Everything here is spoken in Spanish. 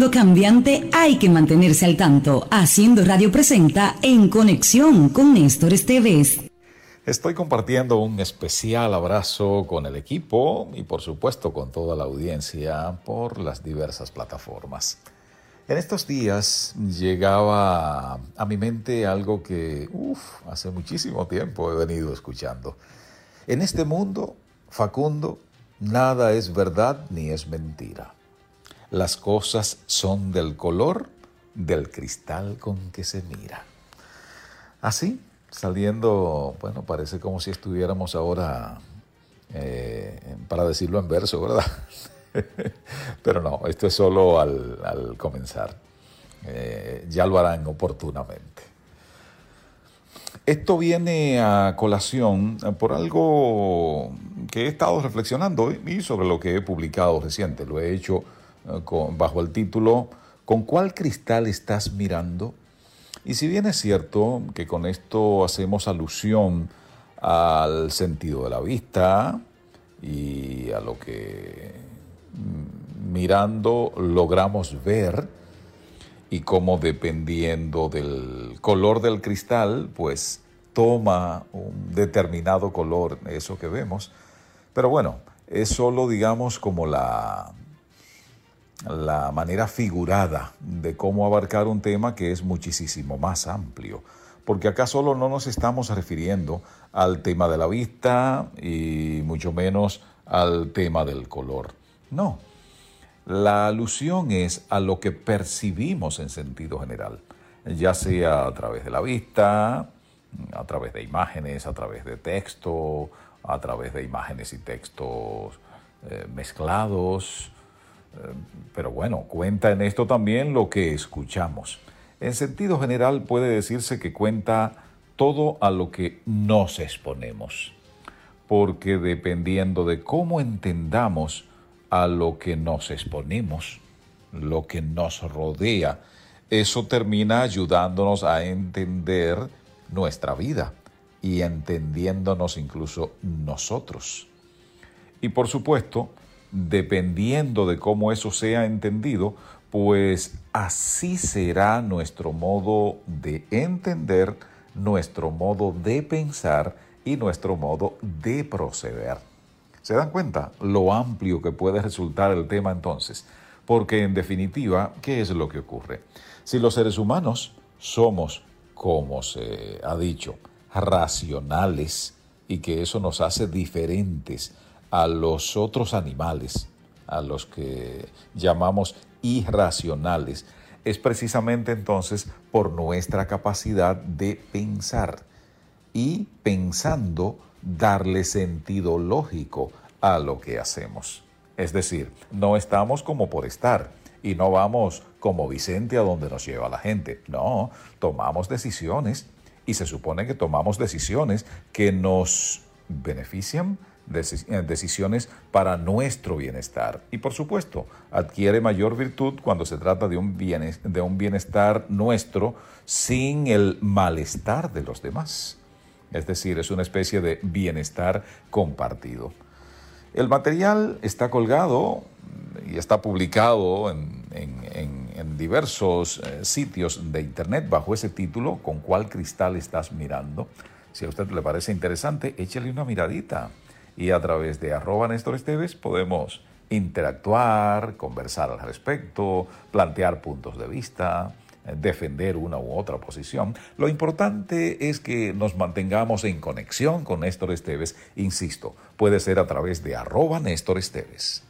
mundo cambiante hay que mantenerse al tanto. Haciendo Radio presenta En Conexión con Néstor Esteves. Estoy compartiendo un especial abrazo con el equipo y por supuesto con toda la audiencia por las diversas plataformas. En estos días llegaba a mi mente algo que, uff, hace muchísimo tiempo he venido escuchando. En este mundo, Facundo, nada es verdad ni es mentira. Las cosas son del color del cristal con que se mira. Así, saliendo, bueno, parece como si estuviéramos ahora, eh, para decirlo en verso, ¿verdad? Pero no, esto es solo al, comenzar. Eh, ya lo harán oportunamente. Esto viene a colación por algo que he estado reflexionando y sobre lo que he publicado reciente. Lo he hecho eh, bajo el título ¿Con cuál cristal estás mirando? Y si bien es cierto que con esto hacemos alusión al sentido de la vista y a lo que mm, mirando logramos ver y como dependiendo del color del cristal, pues toma un determinado color eso que vemos. Pero bueno, es solo digamos como la la manera figurada de cómo abarcar un tema que es muchísimo más amplio. Porque acá solo no nos estamos refiriendo al tema de la vista y mucho menos al tema del color. No, la alusión es a lo que percibimos en sentido general, ya sea a través de la vista, a través de imágenes, a través de texto, a través de imágenes y textos eh, mezclados, pero bueno, cuenta en esto también lo que escuchamos. En sentido general puede decirse que cuenta todo a lo que nos exponemos, porque dependiendo de cómo entendamos a lo que nos exponemos, lo que nos rodea, eso termina ayudándonos a entender nuestra vida y entendiéndonos incluso nosotros. Y por supuesto, dependiendo de cómo eso sea entendido, pues así será nuestro modo de entender, nuestro modo de pensar y nuestro modo de proceder. ¿Se dan cuenta lo amplio que puede resultar el tema entonces? Porque en definitiva, ¿qué es lo que ocurre? Si los seres humanos somos, como se ha dicho, racionales y que eso nos hace diferentes a los otros animales, a los que llamamos irracionales, es precisamente entonces por nuestra capacidad de pensar y pensando darle sentido lógico a lo que hacemos. Es decir, no estamos como por estar y no vamos como Vicente a donde nos lleva la gente. No, tomamos decisiones y se supone que tomamos decisiones que nos benefician, decisiones para nuestro bienestar. Y por supuesto, adquiere mayor virtud cuando se trata de un, de un bienestar nuestro sin el malestar de los demás. Es decir, es una especie de bienestar compartido. El material está colgado y está publicado en, diversos eh, sitios de Internet bajo ese título, ¿Con cuál cristal estás mirando? Si a usted le parece interesante, échale una miradita y a través de arroba Néstor Esteves podemos interactuar, conversar al respecto, plantear puntos de vista, eh, defender una u otra posición. Lo importante es que nos mantengamos en conexión con Néstor Esteves, insisto, puede ser a través de arroba Néstor Esteves.